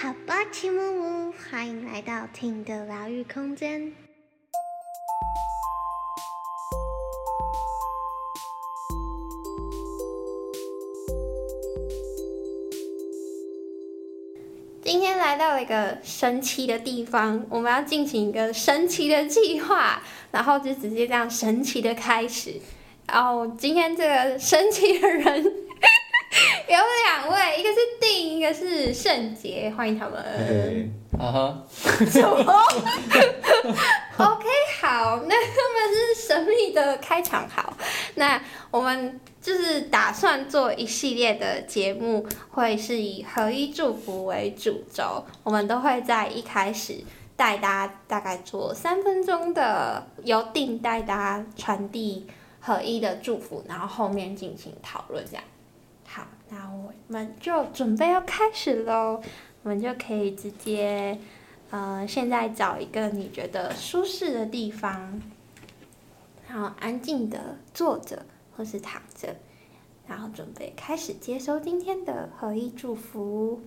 好吧，齐木木，欢迎来到听的疗愈空间。今天来到了一个神奇的地方，我们要进行一个神奇的计划，然后就直接这样神奇的开始。然后今天这个神奇的人 有两位，一个是定，一个是圣杰，欢迎他们。啊哈，什么？OK，好，那他们是神秘的开场好。那我们就是打算做一系列的节目，会是以合一祝福为主轴。我们都会在一开始带大家大概做三分钟的，由定带大家传递合一的祝福，然后后面进行讨论这样。好，那我们就准备要开始喽。我们就可以直接，呃，现在找一个你觉得舒适的地方，然后安静的坐着或是躺着，然后准备开始接收今天的合一祝福。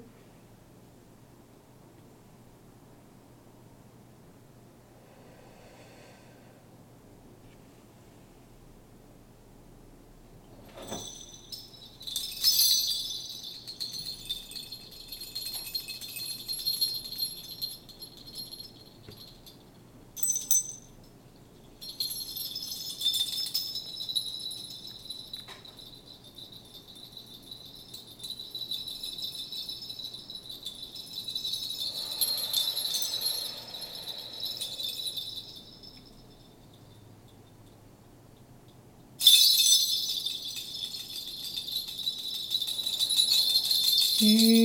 好，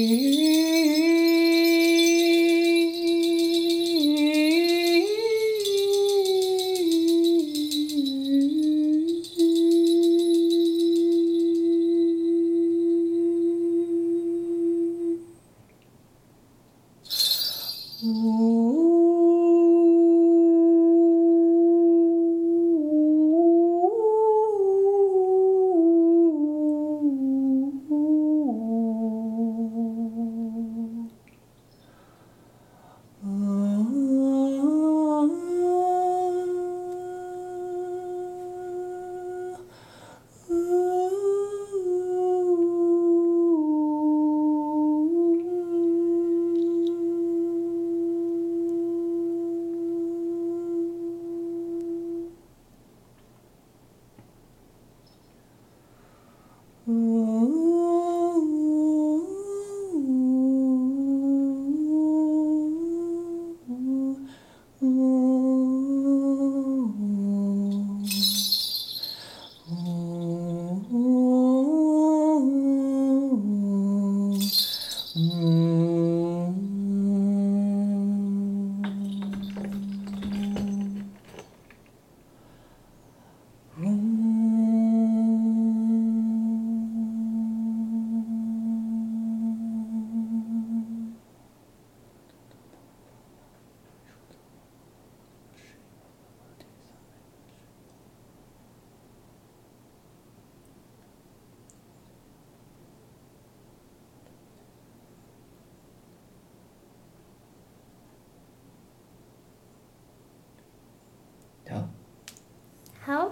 好，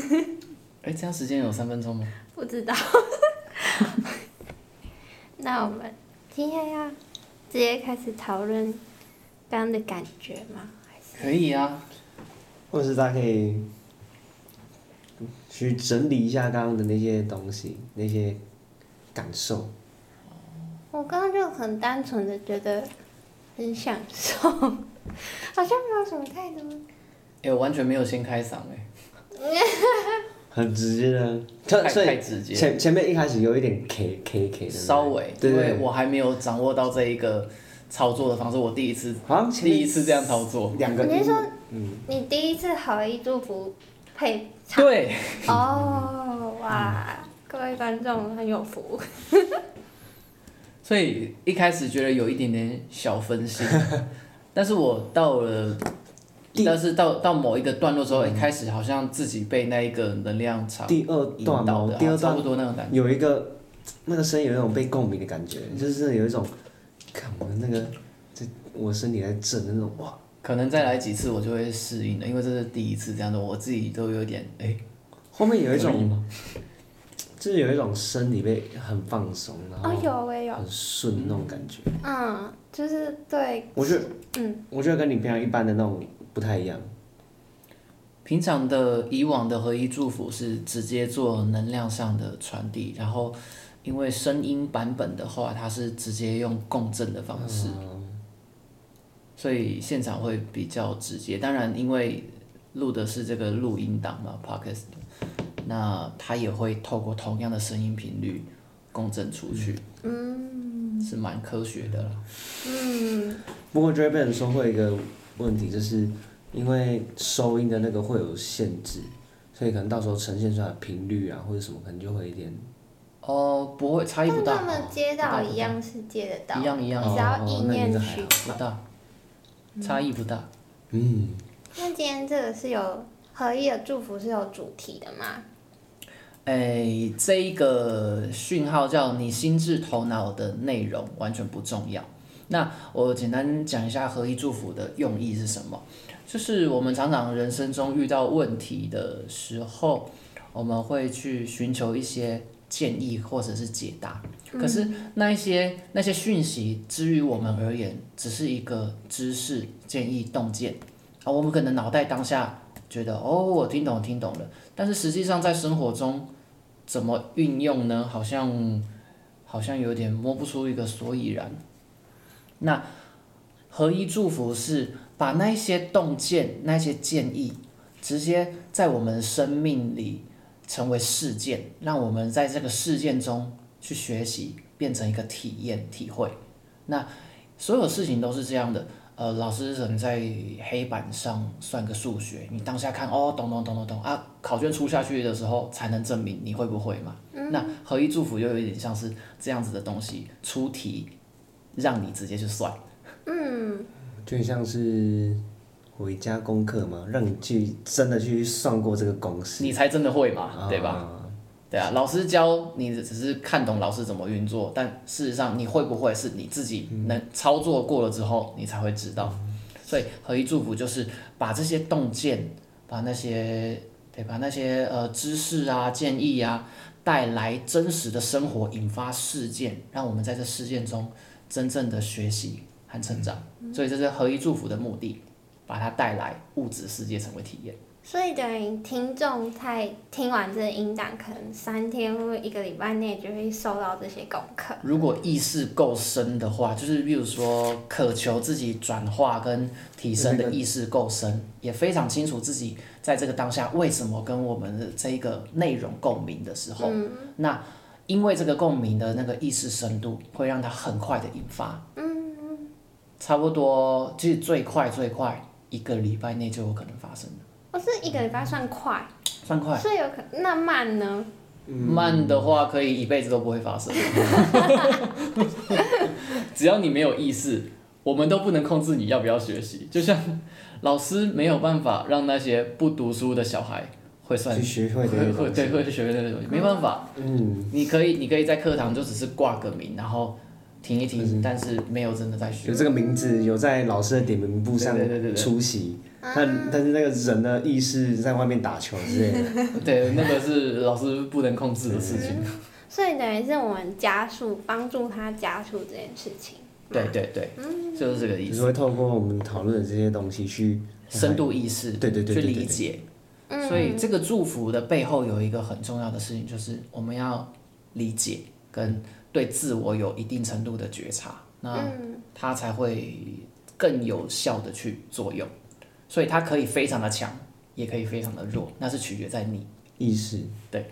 哎，这样时间有三分钟吗？不知道。那我们今天要直接开始讨论刚刚的感觉吗？还是可以啊，或者是大家可以去整理一下刚刚的那些东西，那些感受。我刚刚就很单纯的觉得很享受，好像没有什么太多。哎，我完全没有先开嗓哎，很直接的，太所以太直接前前面一开始有一点 K K K 的，稍微，因为我还没有掌握到这一个操作的方式，我第一次，好像第一次这样操作。两个你是说嗯，你第一次好一祝福配唱？对，哦，哇，各位观众很有福。所以一开始觉得有一点点小分心，但是我到了，第但是到到某一个段落之后，一开始好像自己被那一个能量场第二引段嘛，导的，第二差不段多那种感觉。有一个那个声音有一种被共鸣的感觉，就是有一种看我的那个，这我身体在震的那种，哇，可能再来几次我就会适应了，因为这是第一次这样的，我自己都有点哎、后面有一种，就是有一种身体被很放松，然哦，后有我也有，很顺那种感觉。嗯，就是对，我觉得，嗯，我觉得跟你平常一般的那种不太一样。平常的以往的合一祝福是直接做能量上的传递，然后因为声音版本的话，它是直接用共振的方式，所以现场会比较直接。当然，因为录的是这个录音档嘛，podcast，那它也会透过同样的声音频率共振出去，嗯，是蛮科学的啦。嗯，不过就会被人说会有一个问题，就是因为收音的那个会有限制，所以可能到时候呈现出来的频率啊或者什么，可能就会有一点。哦，不会，差异不大，但他们接到不大一样是接得到，一样一样只要哦意念去好。不大，差异不大。嗯，那今天这个是有合一的祝福是有主题的吗？哎，这一个讯号叫你心智头脑的内容完全不重要。那我简单讲一下合一祝福的用意是什么？就是我们常常人生中遇到问题的时候，我们会去寻求一些建议或者是解答。可是那一些那些讯息，之于我们而言，只是一个知识、建议、洞见啊。我们可能脑袋当下觉得哦，我听懂听懂了，但是实际上在生活中怎么运用呢？好像好像有点摸不出一个所以然。那合一祝福是把那一些洞见、那些建议，直接在我们生命里成为事件，让我们在这个事件中去学习，变成一个体验、体会。那所有事情都是这样的。呃，老师可能在黑板上算个数学，你当下看哦，懂懂懂懂懂啊，考卷出下去的时候才能证明你会不会嘛。那合一祝福又有一点像是这样子的东西，出题让你直接去算。嗯，就像是回家功课嘛，让你去真的去算过这个公式，你才真的会嘛，对吧？啊？对啊，老师教你只是看懂老师怎么运作，但事实上你会不会是你自己能操作过了之后，你才会知道。所以合一祝福就是把这些洞见，把那些对，把那些呃知识啊、建议啊带来真实的生活，引发事件，让我们在这事件中真正的学习和成长。所以这是合一祝福的目的，把它带来物质世界成为体验。所以等于听众在听完这个音档，可能三天或一个礼拜内就会收到这些功课。如果意识够深的话，就是比如说渴求自己转化跟提升的意识够深，也非常清楚自己在这个当下为什么跟我们的这一个内容共鸣的时候，那因为这个共鸣的那个意识深度，会让它很快的引发。差不多，其实最快最快一个礼拜内就有可能发生的，我、是一个礼拜算快，算快。所以有可那慢呢？慢的话可以一辈子都不会发生，只要你没有意识，我们都不能控制你要不要学习。就像老师没有办法让那些不读书的小孩会算会这会对。会去学那个东西，没办法。嗯，你可以你可以在课堂就只是挂个名，然后听一停，嗯但是没有真的在学有。这个名字有在老师的点名簿上出席，但但是那个人的意识在外面打球之类的。对，那个是老师不能控制的事情。所以等于是我们加速帮助他加速这件事情。对对对，就是这个意思。就是会透过我们讨论的这些东西去深度意识，对对对去理解。嗯所以这个祝福的背后有一个很重要的事情，就是我们要理解跟对自我有一定程度的觉察，那嗯它才会更有效的去作用。所以它可以非常的强，也可以非常的弱，那是取决在你。意识。对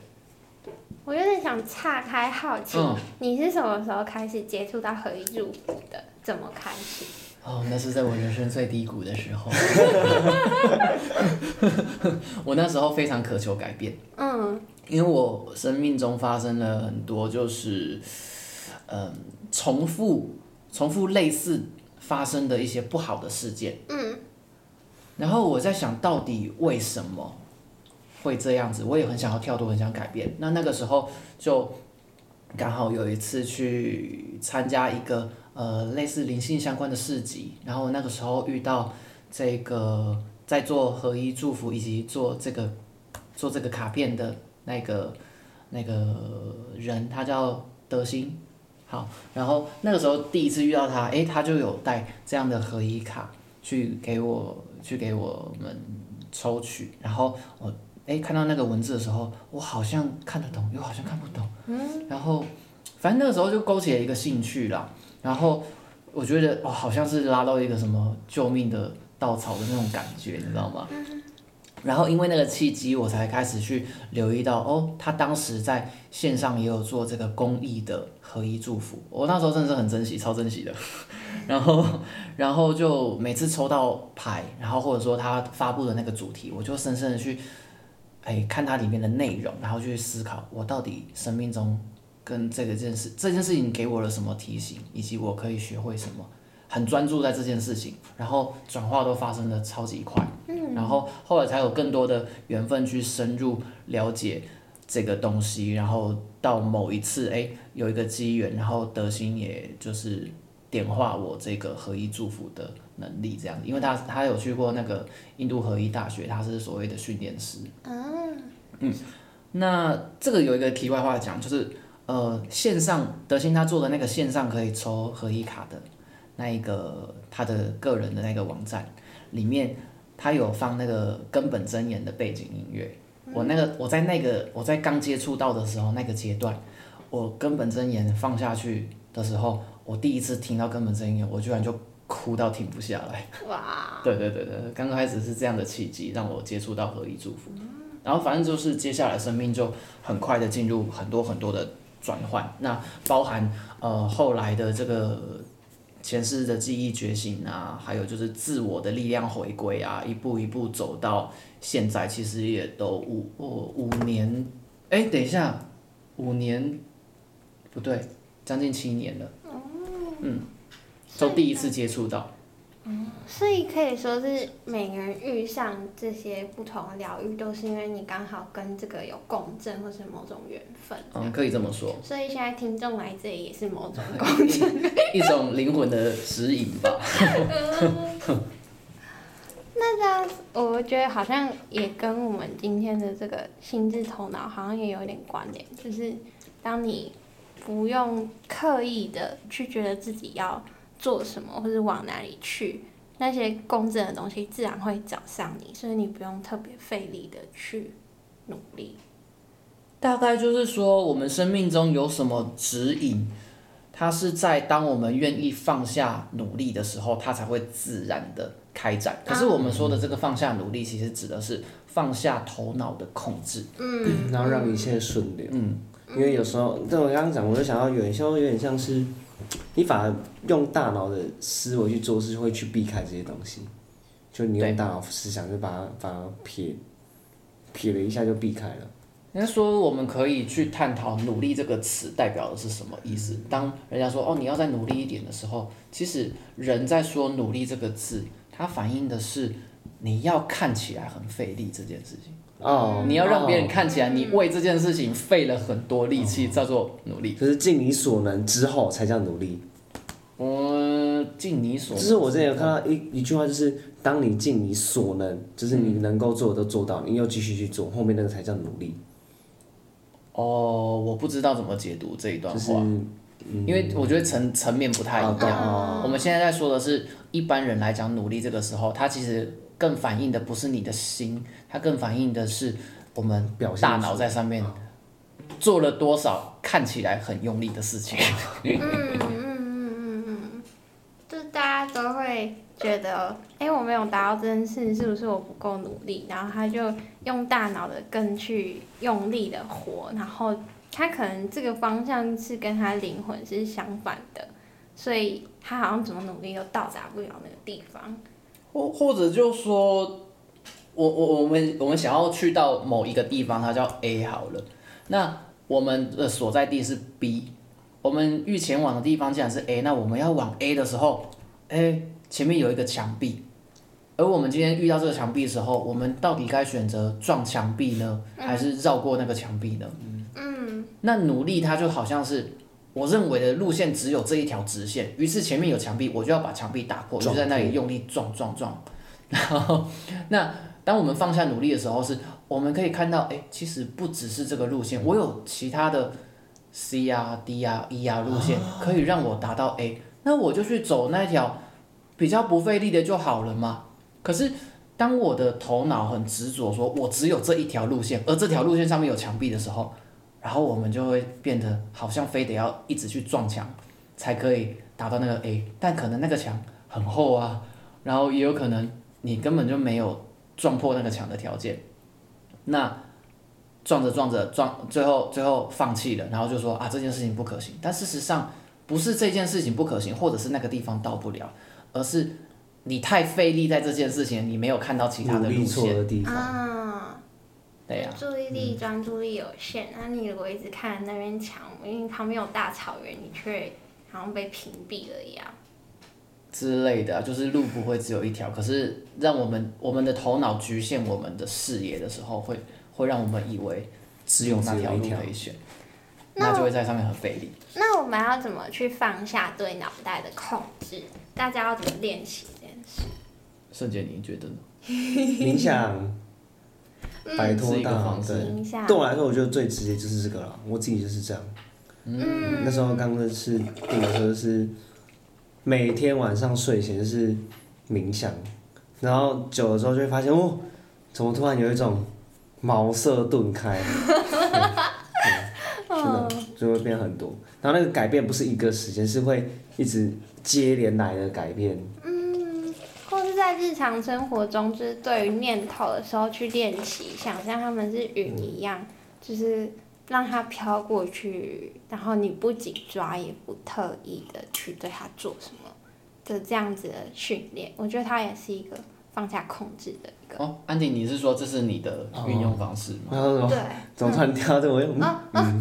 我有点想岔开，好奇、嗯你是什么时候开始接触到合一祝福的？怎么开始？哦，那是在我人生最低谷的时候，我那时候非常渴求改变。嗯因为我生命中发生了很多就是，嗯，重复、重复类似发生的一些不好的事件，嗯然后我在想到底为什么会这样子，我也很想要跳脱，很想改变。那那个时候就刚好有一次去参加一个呃类似灵性相关的市集，然后那个时候遇到这个在做合一祝福以及做这个做这个卡片的那个那个人，他叫德兴。好，然后那个时候第一次遇到他，诶，他就有带这样的合一卡去给我去给我们抽取，然后我诶看到那个文字的时候，我好像看得懂，又好像看不懂，嗯，然后反正那个时候就勾起了一个兴趣啦，然后我觉得哦，好像是拉到一个什么救命的稻草的那种感觉，你知道吗？然后因为那个契机，我才开始去留意到，哦，他当时在线上也有做这个公益的合一祝福，我那时候真的是很珍惜，超珍惜的。然后，然后就每次抽到牌，然后或者说他发布的那个主题，我就深深的去，哎，看它里面的内容，然后去思考我到底生命中跟这个件事，这件事情给我了什么提醒，以及我可以学会什么。很专注在这件事情，然后转化都发生的超级快，嗯。然后后来才有更多的缘分去深入了解这个东西，然后到某一次，哎，有一个机缘，然后德心也就是点化我这个合一祝福的能力，这样。子，因为他他有去过那个印度合一大学，他是所谓的训练师，嗯，那这个有一个题外话讲，就是呃线上德心他做的那个线上可以抽合一卡的。那一个他的个人的那个网站里面，他有放那个根本真言的背景音乐。我那个我在那个我在刚接触到的时候那个阶段，我根本真言放下去的时候，我第一次听到根本真言，我居然就哭到停不下来。哇！对对对对，刚开始是这样的契机让我接触到合一祝福，然后反正就是接下来生命就很快的进入很多很多的转换，那包含呃后来的这个。前世的记忆觉醒啊，还有就是自我的力量回归啊，一步一步走到现在，其实也都五五五年，哎，等一下，五年，不对，将近七年了。哦。嗯，都第一次接触到。所以可以说是每个人遇上这些不同的疗愈，都是因为你刚好跟这个有共振，或是某种缘分。嗯，可以这么说。所以现在听众来这里也是某种共振，一种灵魂的指引吧。那这样，我觉得好像也跟我们今天的这个心智头脑好像也有点关联，就是当你不用刻意的去觉得自己要。做什么，或是往哪里去，那些公正的东西自然会找上你，所以你不用特别费力的去努力。大概就是说，我们生命中有什么指引，它是在当我们愿意放下努力的时候，它才会自然的开展。可是我们说的这个放下努力，其实指的是放下头脑的控制，嗯，然后让一切顺流。嗯，因为有时候，对我刚刚讲，我就想到有点像，有点像是。你反而用大脑的思维去做事，会去避开这些东西。就你用大脑思想，就把它反而撇撇了一下，就避开了。人家说我们可以去探讨“努力”这个词代表的是什么意思。当人家说“哦，你要再努力一点”的时候，其实人在说“努力”这个字，它反映的是你要看起来很费力这件事情。哦，你要让别人看起来你为这件事情费了很多力气，叫做努力。就是尽你所能之后才叫努力。嗯，尽你所。就是我之前有看到一一句话，就是当你尽你所能，就是你能够做的都做到，你又继续去做，后面那个才叫努力。哦，我不知道怎么解读这一段话，因为我觉得层层面不太一样。我们现在在说的是一般人来讲努力这个时候，他其实。更反映的不是你的心，它更反映的是我们大脑在上面做了多少看起来很用力的事情。嗯嗯嗯嗯嗯，就大家都会觉得，哎，我没有达到这件事，是不是我不够努力？然后他就用大脑的更去用力的活，然后他可能这个方向是跟他灵魂是相反的，所以他好像怎么努力都到达不了那个地方。或或者就说，我我我们我们想要去到某一个地方，它叫 A 好了。那我们的所在地是 B，我们欲前往的地方既然是 A，那我们要往 A 的时候，哎，前面有一个墙壁，而我们今天遇到这个墙壁的时候，我们到底该选择撞墙壁呢，还是绕过那个墙壁呢？嗯，那努力它就好像是我认为的路线只有这一条直线，于是前面有墙壁，我就要把墙壁打破，我就在那里用力撞撞撞。然后，那当我们放下努力的时候是，我们可以看到，哎，其实不只是这个路线，我有其他的 C 啊、D 啊、E 啊路线可以让我达到 A，那我就去走那一条比较不费力的就好了嘛。可是当我的头脑很执着，说我只有这一条路线，而这条路线上面有墙壁的时候，然后我们就会变得好像非得要一直去撞墙，才可以达到那个 A，但可能那个墙很厚啊，然后也有可能你根本就没有撞破那个墙的条件，那撞着撞着撞，最后最后放弃了，然后就说啊这件事情不可行，但事实上不是这件事情不可行，或者是那个地方到不了，而是你太费力在这件事情，你没有看到其他的路线，的地方，啊，对呀、注意力、专注力有限，那你如果一直看那边墙，因为旁边有大草原，你却好像被屏蔽了一样。之类的啊、就是路不会只有一条，可是让我们我们的头脑局限我们的视野的时候，会会让我们以为只有那条路可以选，那那就会在上面很费力。那我们要怎么去放下对脑袋的控制？大家要怎么练习这件事？圣杰，你觉得呢？冥想，摆脱大脑方式对。对。我来说，我觉得最直接就是这个了。我自己就是这样。嗯那时候刚认识定的时候是每天晚上睡前就是冥想，然后久了之后就会发现哦，怎么突然有一种茅塞顿开，真的就会变很多。然后那个改变不是一个时间，是会一直接连来的改变。日常生活中，就是对于念头的时候去练习，想象他们是云一样，就是让它飘过去，然后你不紧抓，也不特意的去对它做什么的这样子的训练，我觉得它也是一个放下控制的一个。哦，安迪，你是说这是你的运用方式吗？对，怎么突然跳到这个？我又嗯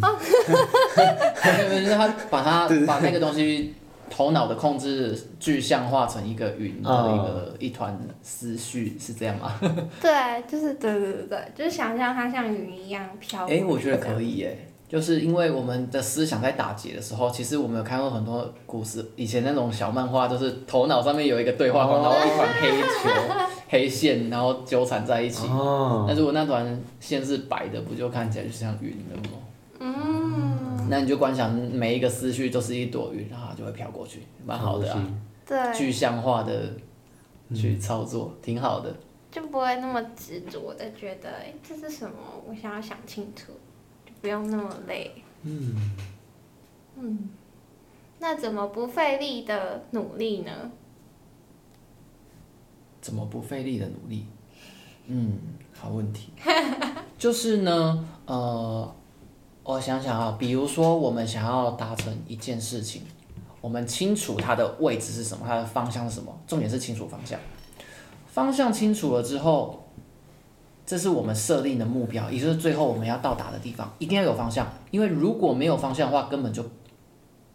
对，就是他把它把那个东西头脑的控制具象化成一个云的一个一团思绪，是这样吗？对，就是对对对对，就是想象它像云一样飘。哎、我觉得可以耶，就是因为我们的思想在打结的时候，其实我们有看过很多故事，以前那种小漫画，就是头脑上面有一个对话框，然后一团黑球、黑线，然后纠缠在一起。哦，那如果那团线是白的，不就看起来就像云了吗？嗯，那你就观想每一个思绪都是一朵云，然后它就会飘过去，蛮好的啊，对，具象化的去操作，挺好的。就不会那么执着的觉得，哎，这是什么？我想要想清楚，就不用那么累。嗯嗯，那怎么不费力的努力呢？怎么不费力的努力？嗯，好问题。就是呢，呃，我想想啊，比如说我们想要达成一件事情，我们清楚它的位置是什么，它的方向是什么，重点是清楚方向。方向清楚了之后，这是我们设定的目标，也就是最后我们要到达的地方，一定要有方向。因为如果没有方向的话，根本就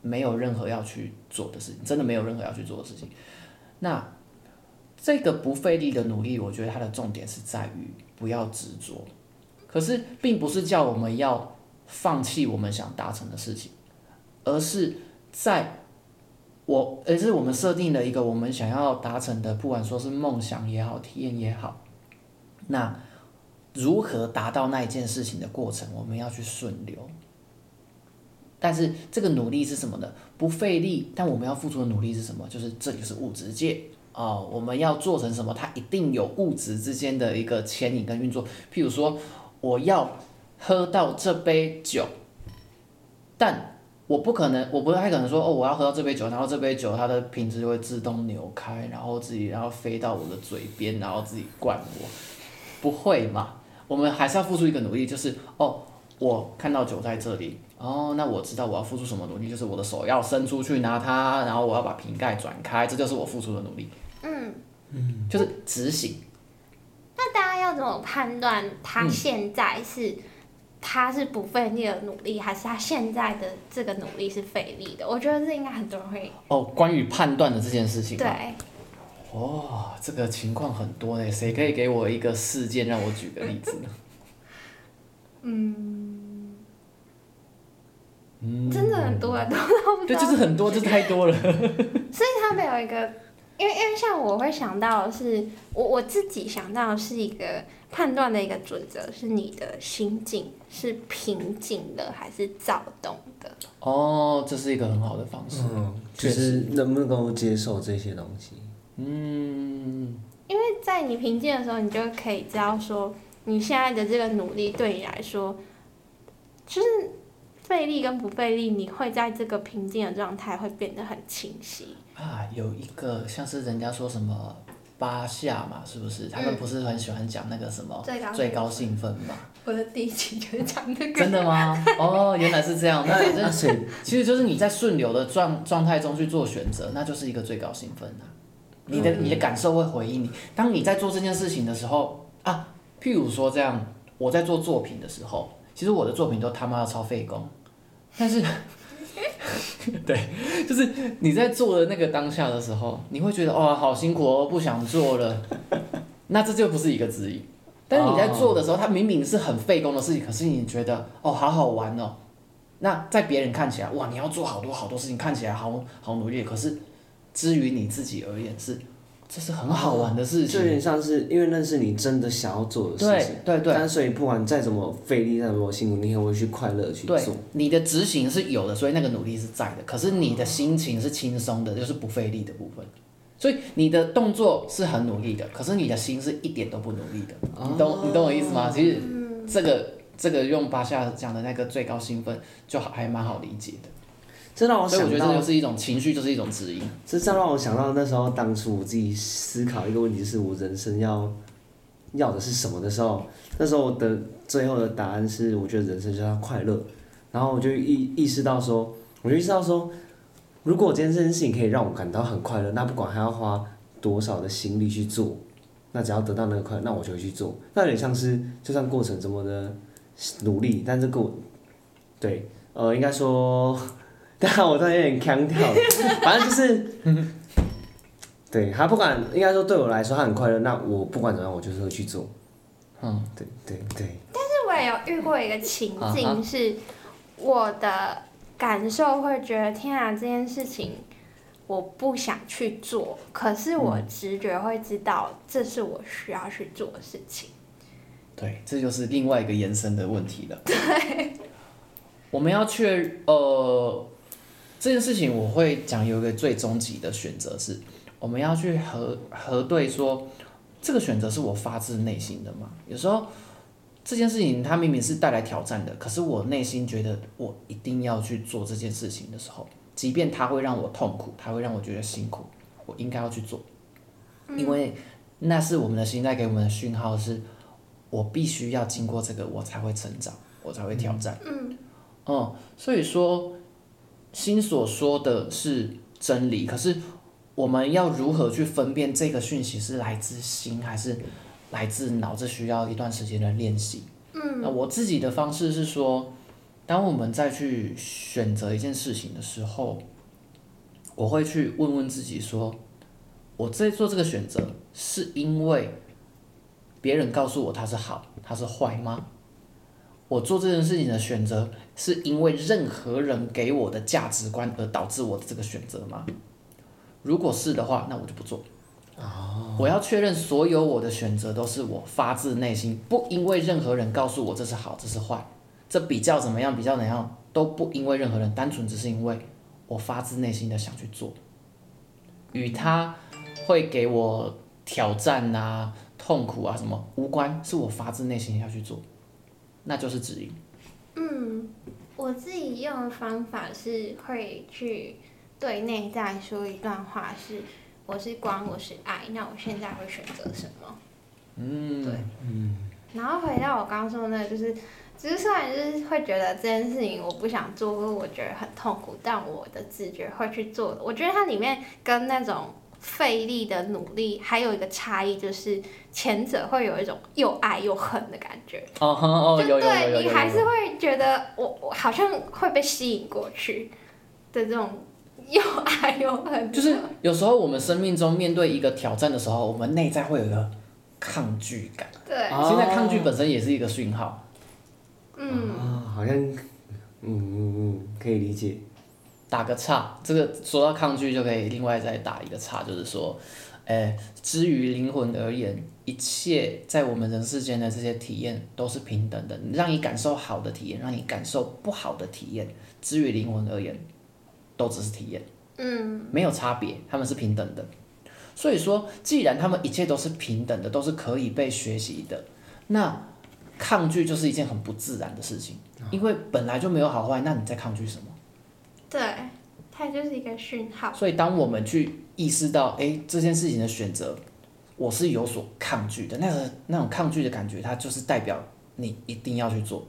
没有任何要去做的事情，真的没有任何要去做的事情。那这个不费力的努力，我觉得它的重点是在于不要执着，可是并不是叫我们要放弃我们想达成的事情，而是在我，而是我们设定了一个我们想要达成的，不管说是梦想也好，体验也好，那如何达到那一件事情的过程，我们要去顺流。但是这个努力是什么呢？不费力，但我们要付出的努力是什么？就是这就是物质界哦，我们要做成什么？它一定有物质之间的一个牵引跟运作。譬如说，我要喝到这杯酒，但我不可能，我不太可能说哦，我要喝到这杯酒，然后这杯酒它的瓶子就会自动扭开，然后自己然后飞到我的嘴边，然后自己灌我，不会嘛？我们还是要付出一个努力，就是哦，我看到酒在这里，哦，那我知道我要付出什么努力，就是我的手要伸出去拿它，然后我要把瓶盖转开，这就是我付出的努力，嗯。嗯，就是执行。那大家要怎么判断他现在是、他是不费力的努力，还是他现在的这个努力是费力的？我觉得这应该很多人会哦，关于判断的这件事情，对。哦，这个情况很多呢，谁可以给我一个事件让我举个例子呢？嗯真的很多啊，多到不知对，就是很多，就太多了。所以他们有一个，因为因为像我会想到的是，我我自己想到的是一个判断的一个准则，是你的心境是平静的还是躁动的。哦，这是一个很好的方式。嗯，就确是能不能够接受这些东西。嗯，因为在你平静的时候，你就可以知道说，你现在的这个努力对你来说，就是费力跟不费力，你会在这个平静的状态会变得很清晰。啊，有一个像是人家说什么八下嘛，是不是？他们不是很喜欢讲那个什么最高兴奋嘛？我的第一集就是讲这个。真的吗？哦，原来是这样。那反正那谁其实就是你在顺流的状状态中去做选择，那就是一个最高兴奋啊。你的你的感受会回应你。当你在做这件事情的时候啊，譬如说这样，我在做作品的时候，其实我的作品都他妈的超费工，但是，对，就是你在做的那个当下的时候，你会觉得哇好辛苦哦，不想做了，那这就不是一个指引。但是你在做的时候，它明明是很费工的事情，可是你觉得哦好好玩哦，那在别人看起来哇你要做好多好多事情，看起来好好努力，可是至于你自己而言是，这是很好玩的事情。就有点像是因为那是你真的想要做的事情，对对但所以不管再怎么费力，再怎么辛苦，你也会去快乐去做。，你的执行是有的，所以那个努力是在的。可是你的心情是轻松的，就是不费力的部分。所以你的动作是很努力的，可是你的心是一点都不努力的。你懂你懂我意思吗？其实这个这个用巴夏讲的那个最高兴奋，就还蛮好理解的。这让我所以我想到觉得这就是一种情绪，就是一种指引。这这让我想到那时候当初我自己思考一个问题，是我人生要要的是什么的时候，那时候我的最后的答案是，我觉得人生就是要快乐。然后我就意意识到说，我就意识到说，如果今天这件事情可以让我感到很快乐，那不管还要花多少的心力去做，那只要得到那个快乐，那我就会去做。那有点像是，就算过程怎么的努力，但这个对，呃，应该说。但我突然有点腔调，反正就是，对他不管，应该说对我来说他很快乐，那我不管怎么样，我就是会去做。嗯，对对对，但是我也有遇过一个情境，是我的感受会觉得，天啊，这件事情我不想去做，可是我直觉会知道这是我需要去做的事情。对，这就是另外一个延伸的问题了。对，我们要确呃这件事情，我会讲有一个最终极的选择是，我们要去核核对说，这个选择是我发自内心的吗？有时候这件事情它明明是带来挑战的，可是我内心觉得我一定要去做这件事情的时候，即便它会让我痛苦，它会让我觉得辛苦，我应该要去做，因为那是我们的心在给我们的讯号是。我必须要经过这个，我才会成长，我才会挑战。嗯，嗯，所以说，心所说的是真理，可是我们要如何去分辨这个讯息是来自心还是来自脑？这需要一段时间的练习。嗯，那我自己的方式是说，当我们再去选择一件事情的时候，我会去问问自己说，我在做这个选择是因为。别人告诉我它是好，它是坏吗？我做这件事情的选择是因为任何人给我的价值观而导致我的这个选择吗？如果是的话，那我就不做。我要确认所有我的选择都是我发自内心，不因为任何人告诉我这是好，这是坏，这比较怎么样，比较怎样都不因为任何人，单纯只是因为我发自内心的想去做，与他会给我挑战啊。痛苦啊，什么无关，是我发自内心要去做，那就是指引。嗯，我自己用的方法是会去对内在说一段话，是我是光，我是爱，那我现在会选择什么？嗯，对，嗯。然后回到我刚刚说的那个，就是，只是虽然就是会觉得这件事情我不想做，或者我觉得很痛苦，但我的直觉会去做的。我觉得它里面跟那种。费力的努力，还有一个差异就是前者会有一种又爱又恨的感觉。哦哦，有有有有有。你还是会觉得我我好像会被吸引过去的这种又爱又恨。就是有时候我们生命中面对一个挑战的时候，我们内在会有一个抗拒感。对。现在抗拒本身也是一个讯号。嗯。啊，好像，嗯嗯嗯，可以理解。打个岔，这个说到抗拒就可以另外再打一个岔，就是说，诶，至于灵魂而言，一切在我们人世间的这些体验都是平等的，让你感受好的体验，让你感受不好的体验，至于灵魂而言，都只是体验，嗯，没有差别，他们是平等的。所以说，既然他们一切都是平等的，都是可以被学习的，那抗拒就是一件很不自然的事情，因为本来就没有好坏，那你在抗拒什么？对，它就是一个讯号。所以，当我们去意识到，哎，这件事情的选择，我是有所抗拒的，那个那种抗拒的感觉，它就是代表你一定要去做。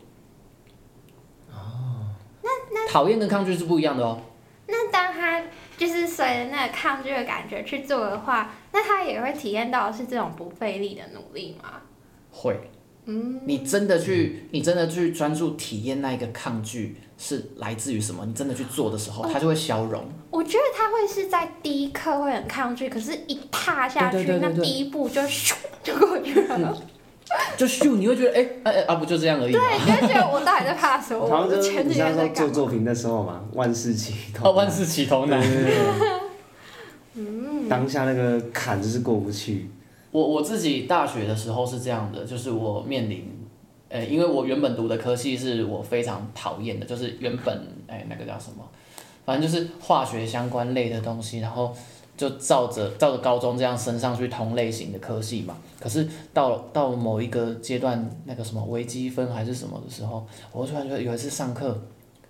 哦。那那讨厌跟抗拒是不一样的哦。那当他就是随着那个抗拒的感觉去做的话，那他也会体验到是这种不费力的努力吗？会。嗯。你真的去，你真的去专注体验那一个抗拒。是来自于什么？你真的去做的时候，它就会消融。我觉得它会是在第一刻会很抗拒，可是一踏下去，那第一步就咻就过去了。就咻，你会觉得哎哎哎啊，不就这样而已？对，你会觉得我到底在怕什么？我前几天在做作品的时候嘛，万事起头。哦，万事起头难。嗯。当下那个坎就是过不去。我我自己大学的时候是这样的，就是我面临。呃，因为我原本读的科系是我非常讨厌的，就是原本哎那个叫什么，反正就是化学相关类的东西，然后就照着照着高中这样升上去同类型的科系嘛。可是到到某一个阶段，那个什么微积分还是什么的时候，我突然觉得有一次上课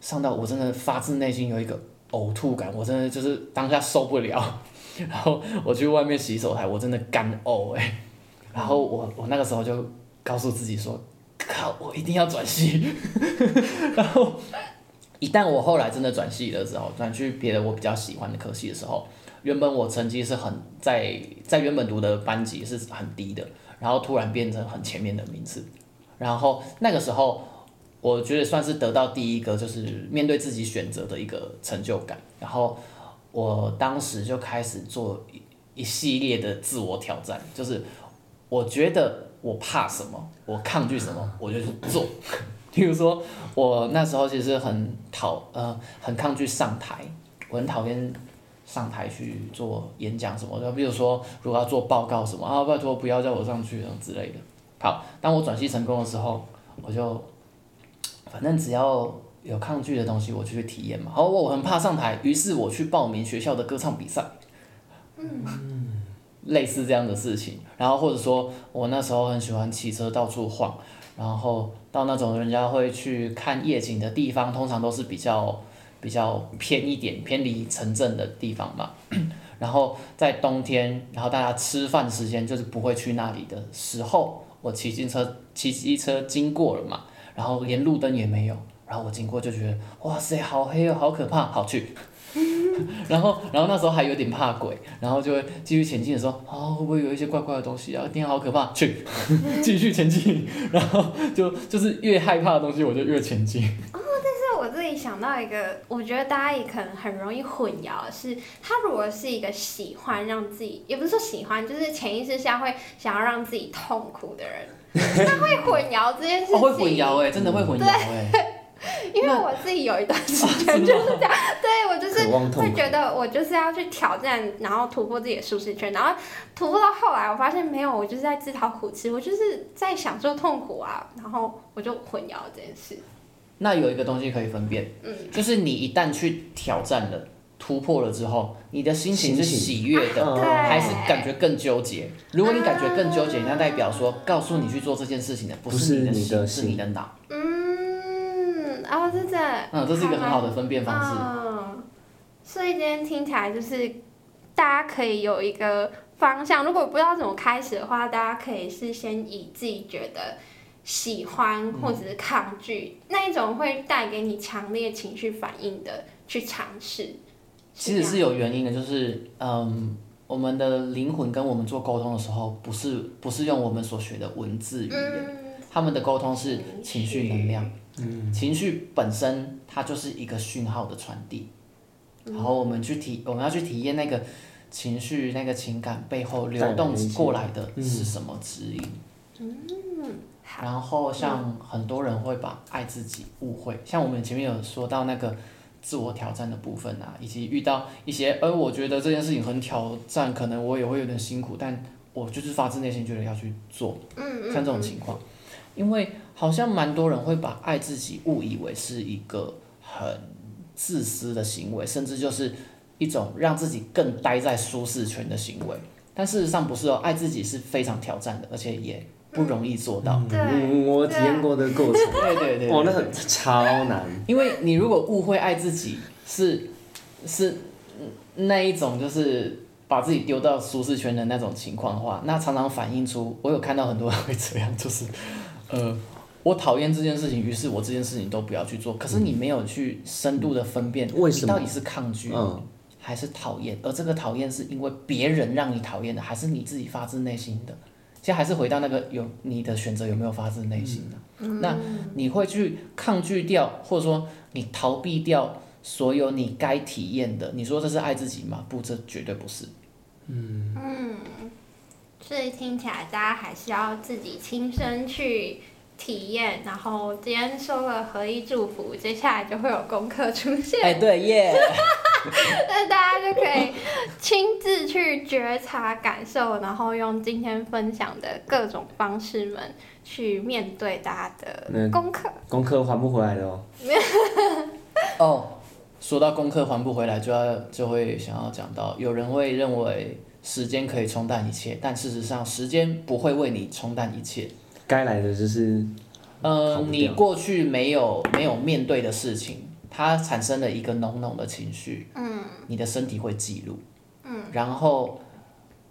上到我真的发自内心有一个呕吐感，我真的就是当下受不了，然后我去外面洗手台，我真的干呕哎，然后我我那个时候就告诉自己说。靠！我一定要转系，然后一旦我后来真的转系的时候，转去别的我比较喜欢的科系的时候，原本我成绩是很在在原本读的班级是很低的，然后突然变成很前面的名次，然后那个时候我觉得算是得到第一个就是面对自己选择的一个成就感，然后我当时就开始做一一系列的自我挑战，就是我觉得。我怕什么？我抗拒什么？我就去做。比如说，我那时候其实很讨呃很抗拒上台，我很讨厌上台去做演讲什么的。比如说，如果要做报告什么啊，拜托不要叫我上去什么之类的。好，当我转系成功的时候，我就反正只要有抗拒的东西，我就去体验嘛。好，我很怕上台，于是我去报名学校的歌唱比赛。嗯。类似这样的事情，然后或者说我那时候很喜欢骑车到处晃，然后到那种人家会去看夜景的地方，通常都是比较比较偏一点、偏离城镇的地方嘛。然后在冬天，然后大家吃饭时间就是不会去那里的时候，我骑自行车骑机车经过了嘛，然后连路灯也没有，然后我经过就觉得哇塞，好黑哦，好可怕，好去。然后，然后那时候还有点怕鬼，然后就会继续前进的时候，啊，会不会有一些怪怪的东西啊？天，好可怕！去，继续前进，然后就就是越害怕的东西，我就越前进。哦，但是我自己想到一个，我觉得大家也可能很容易混淆，是他如果是一个喜欢让自己，也不是说喜欢，就是潜意识下会想要让自己痛苦的人，他会混淆这件事情。会混淆哎，真的会混淆哎。因为我自己有一段时间就是这样，对我就是会觉得我就是要去挑战，然后突破自己的舒适圈，然后突破到后来，我发现没有，我就是在自讨苦吃，我就是在享受痛苦啊，然后我就混淆了这件事。那有一个东西可以分辨，嗯，就是你一旦去挑战了、突破了之后，你的心情是喜悦的，还是感觉更纠结？如果你感觉更纠结，那代表说告诉你去做这件事情的不是你的心，是你的脑。哦，是这。嗯，这是一个很好的分辨方式。嗯，所以今天听起来就是大家可以有一个方向。如果不知道怎么开始的话，大家可以是先以自己觉得喜欢或者是抗拒那一种会带给你强烈情绪反应的去尝试。其实是有原因的，就是嗯，我们的灵魂跟我们做沟通的时候，不是不是用我们所学的文字语言，他们的沟通是情绪能量。情绪本身它就是一个讯号的传递，然后我们去体我们要去体验那个情绪那个情感背后流动过来的是什么指引。嗯，然后像很多人会把爱自己误会，像我们前面有说到那个自我挑战的部分啊，以及遇到一些，而我觉得这件事情很挑战，可能我也会有点辛苦，但我就是发自内心觉得要去做，嗯嗯，像这种情况，因为好像蛮多人会把爱自己误以为是一个很自私的行为，甚至就是一种让自己更待在舒适圈的行为，但事实上不是哦，爱自己是非常挑战的，而且也不容易做到。对嗯，我体验过的过程，对对对，哇，那很超难。因为你如果误会爱自己是是那一种就是把自己丢到舒适圈的那种情况的话，那常常反映出我有看到很多人会这样，就是呃我讨厌这件事情，于是我这件事情都不要去做。可是你没有去深度的分辨，为什么你到底是抗拒，嗯还是讨厌？而这个讨厌是因为别人让你讨厌的，还是你自己发自内心的？其实还是回到那个有你的选择有没有发自内心的？那你会去抗拒掉，或者说你逃避掉所有你该体验的？你说这是爱自己吗？不，这绝对不是。嗯所以听起来大家还是要自己亲身去体验。然后今天说了合一祝福，接下来就会有功课出现。哎，对耶，那大家就可以亲自去觉察、感受，然后用今天分享的各种方式们去面对大家的嗯功课。功课还不回来的哦。哦，说到功课还不回来，就要就会想要讲到，有人会认为时间可以冲淡一切，但事实上，时间不会为你冲淡一切。该来的就是呃，你过去没有没有面对的事情，它产生了一个浓浓的情绪，嗯。你的身体会记录，嗯，然后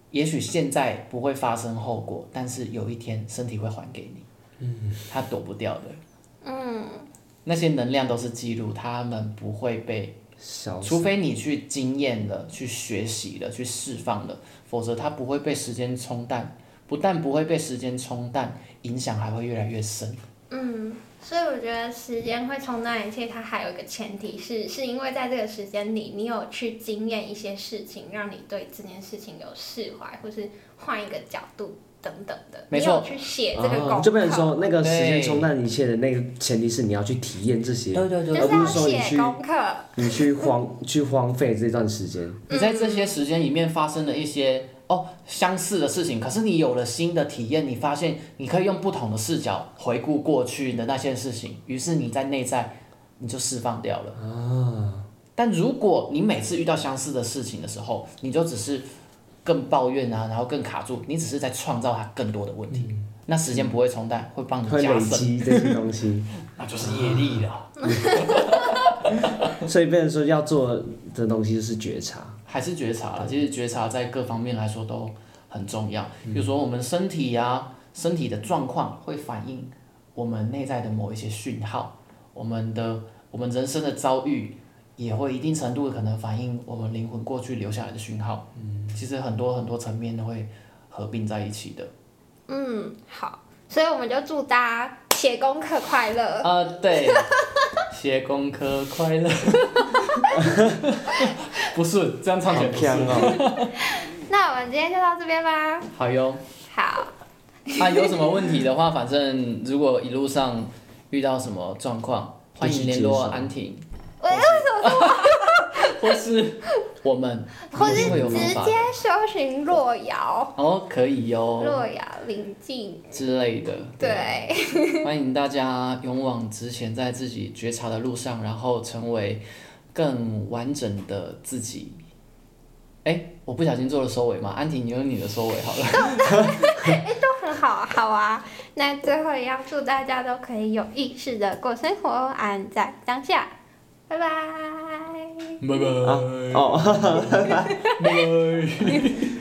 也许现在不会发生后果，但是有一天身体会还给你，嗯，它躲不掉的，嗯，那些能量都是记录，他们不会被，除非你去经验了、去学习了、去释放了，否则它不会被时间冲淡，不但不会被时间冲淡，影响还会越来越深。嗯，所以我觉得时间会冲淡一切，它还有一个前提是，是因为在这个时间里，你有去经验一些事情，让你对这件事情有释怀，或是换一个角度等等的。没错去写这个功课，哦，就变成说那个时间冲淡一切的那个前提是你要去体验这些，对对对就是要而不是说你写去功课。你去荒 去荒废这段时间。你在这些时间里面发生了一些哦相似的事情，可是你有了新的体验，你发现你可以用不同的视角回顾过去的那些事情，于是你在内在你就释放掉了。啊，但如果你每次遇到相似的事情的时候，你就只是更抱怨啊，然后更卡住，你只是在创造它更多的问题。那时间不会冲淡，会帮你会累加深，积这些东西，那就是业力了。所以变成说要做的东西就是觉察。还是觉察了，其实觉察在各方面来说都很重要。比如说我们身体呀、身体的状况会反映我们内在的某一些讯号，我们的我们人生的遭遇也会一定程度的可能反映我们灵魂过去留下来的讯号。嗯，其实很多很多层面都会合并在一起的。嗯，好，所以我们就祝大家写功课快乐。啊，对，写功课快乐，不是这样唱起好来不是强哦！那我们今天就到这边吧。好哟。好，啊，有什么问题的话，反正如果一路上遇到什么状况，欢迎联络安婷。喂或是我们，或是一定会有方法直接搜寻洛瑶，哦，可以哟洛瑶临近，之类的。对，欢迎大家勇往直前，在自己觉察的路上，然后成为更完整的自己。哎，我不小心做了收尾嘛，安婷，你用你的收尾好了。哎，都很好，好啊。那最后也要祝大家都可以有意识的过生活，安在当下，拜拜。拜拜。哦。拜拜。